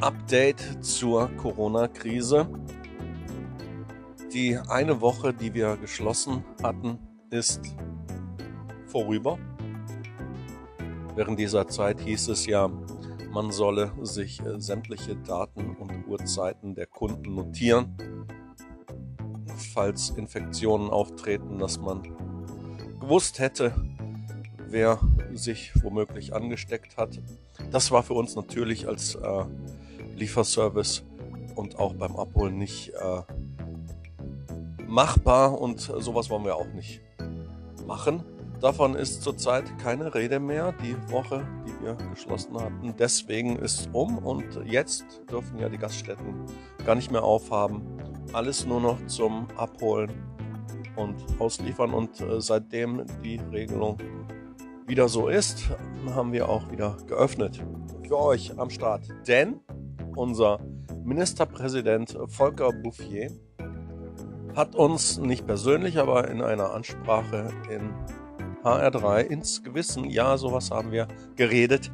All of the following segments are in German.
Update zur Corona-Krise. Die eine Woche, die wir geschlossen hatten, ist vorüber. Während dieser Zeit hieß es ja, man solle sich äh, sämtliche Daten und Uhrzeiten der Kunden notieren, falls Infektionen auftreten, dass man gewusst hätte, wer sich womöglich angesteckt hat. Das war für uns natürlich als äh, Lieferservice und auch beim Abholen nicht äh, machbar und sowas wollen wir auch nicht machen. Davon ist zurzeit keine Rede mehr, die Woche, die wir geschlossen hatten. Deswegen ist um und jetzt dürfen ja die Gaststätten gar nicht mehr aufhaben. Alles nur noch zum Abholen und Ausliefern und äh, seitdem die Regelung wieder so ist, haben wir auch wieder geöffnet für euch am Start. Denn unser Ministerpräsident Volker Bouffier hat uns nicht persönlich, aber in einer Ansprache in HR3 ins Gewissen, ja, sowas haben wir geredet,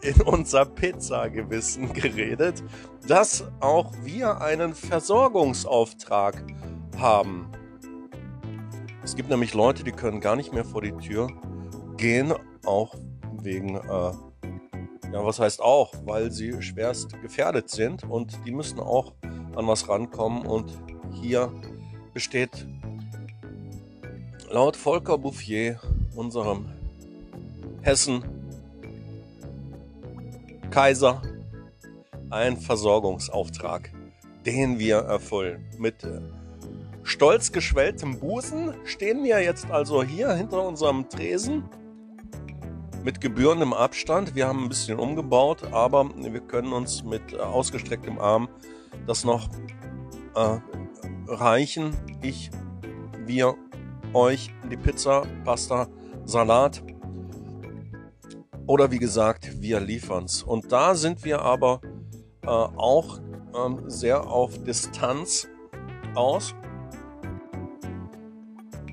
in unser Pizza-Gewissen geredet, dass auch wir einen Versorgungsauftrag haben. Es gibt nämlich Leute, die können gar nicht mehr vor die Tür gehen, auch wegen äh, ja, was heißt auch, weil sie schwerst gefährdet sind und die müssen auch an was rankommen. Und hier besteht laut Volker Bouffier, unserem Hessen Kaiser, ein Versorgungsauftrag, den wir erfüllen. Mit äh, stolz geschwelltem Busen stehen wir jetzt also hier hinter unserem Tresen mit gebührendem Abstand. Wir haben ein bisschen umgebaut, aber wir können uns mit äh, ausgestrecktem Arm das noch äh, reichen. Ich, wir, euch die Pizza, Pasta, Salat oder wie gesagt, wir liefern's. Und da sind wir aber äh, auch ähm, sehr auf Distanz aus.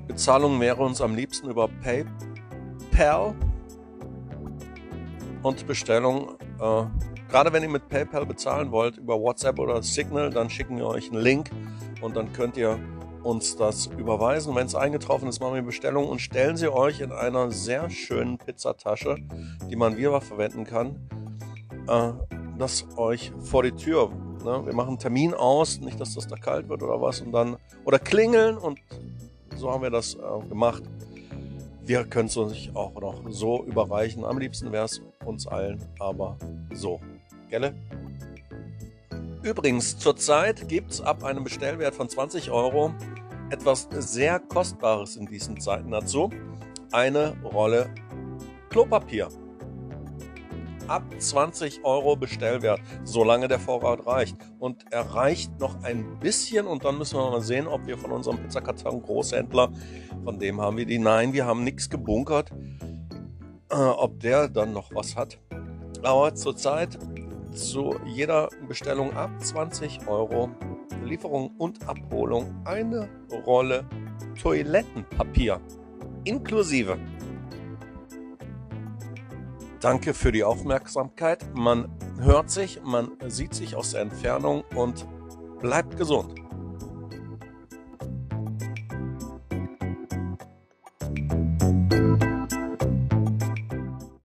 Bezahlung wäre uns am liebsten über PayPal und Bestellung. Äh, gerade wenn ihr mit PayPal bezahlen wollt über WhatsApp oder Signal, dann schicken wir euch einen Link und dann könnt ihr uns das überweisen. Wenn es eingetroffen ist, machen wir Bestellung und stellen sie euch in einer sehr schönen Pizzatasche, die man wie verwenden kann, äh, das euch vor die Tür. Ne? Wir machen einen Termin aus, nicht, dass das da kalt wird oder was, und dann oder klingeln und so haben wir das äh, gemacht. Wir können es uns auch noch so überreichen. Am liebsten wäre es uns allen, aber so. Gelle? Übrigens, zurzeit gibt es ab einem Bestellwert von 20 Euro etwas sehr Kostbares in diesen Zeiten dazu. Eine Rolle Klopapier ab 20 Euro Bestellwert, solange der Vorrat reicht. Und er reicht noch ein bisschen und dann müssen wir mal sehen, ob wir von unserem Pizzakarton Großhändler, von dem haben wir die, nein, wir haben nichts gebunkert, äh, ob der dann noch was hat. Aber zurzeit zu jeder Bestellung ab 20 Euro Lieferung und Abholung eine Rolle Toilettenpapier inklusive Danke für die Aufmerksamkeit. Man hört sich, man sieht sich aus der Entfernung und bleibt gesund.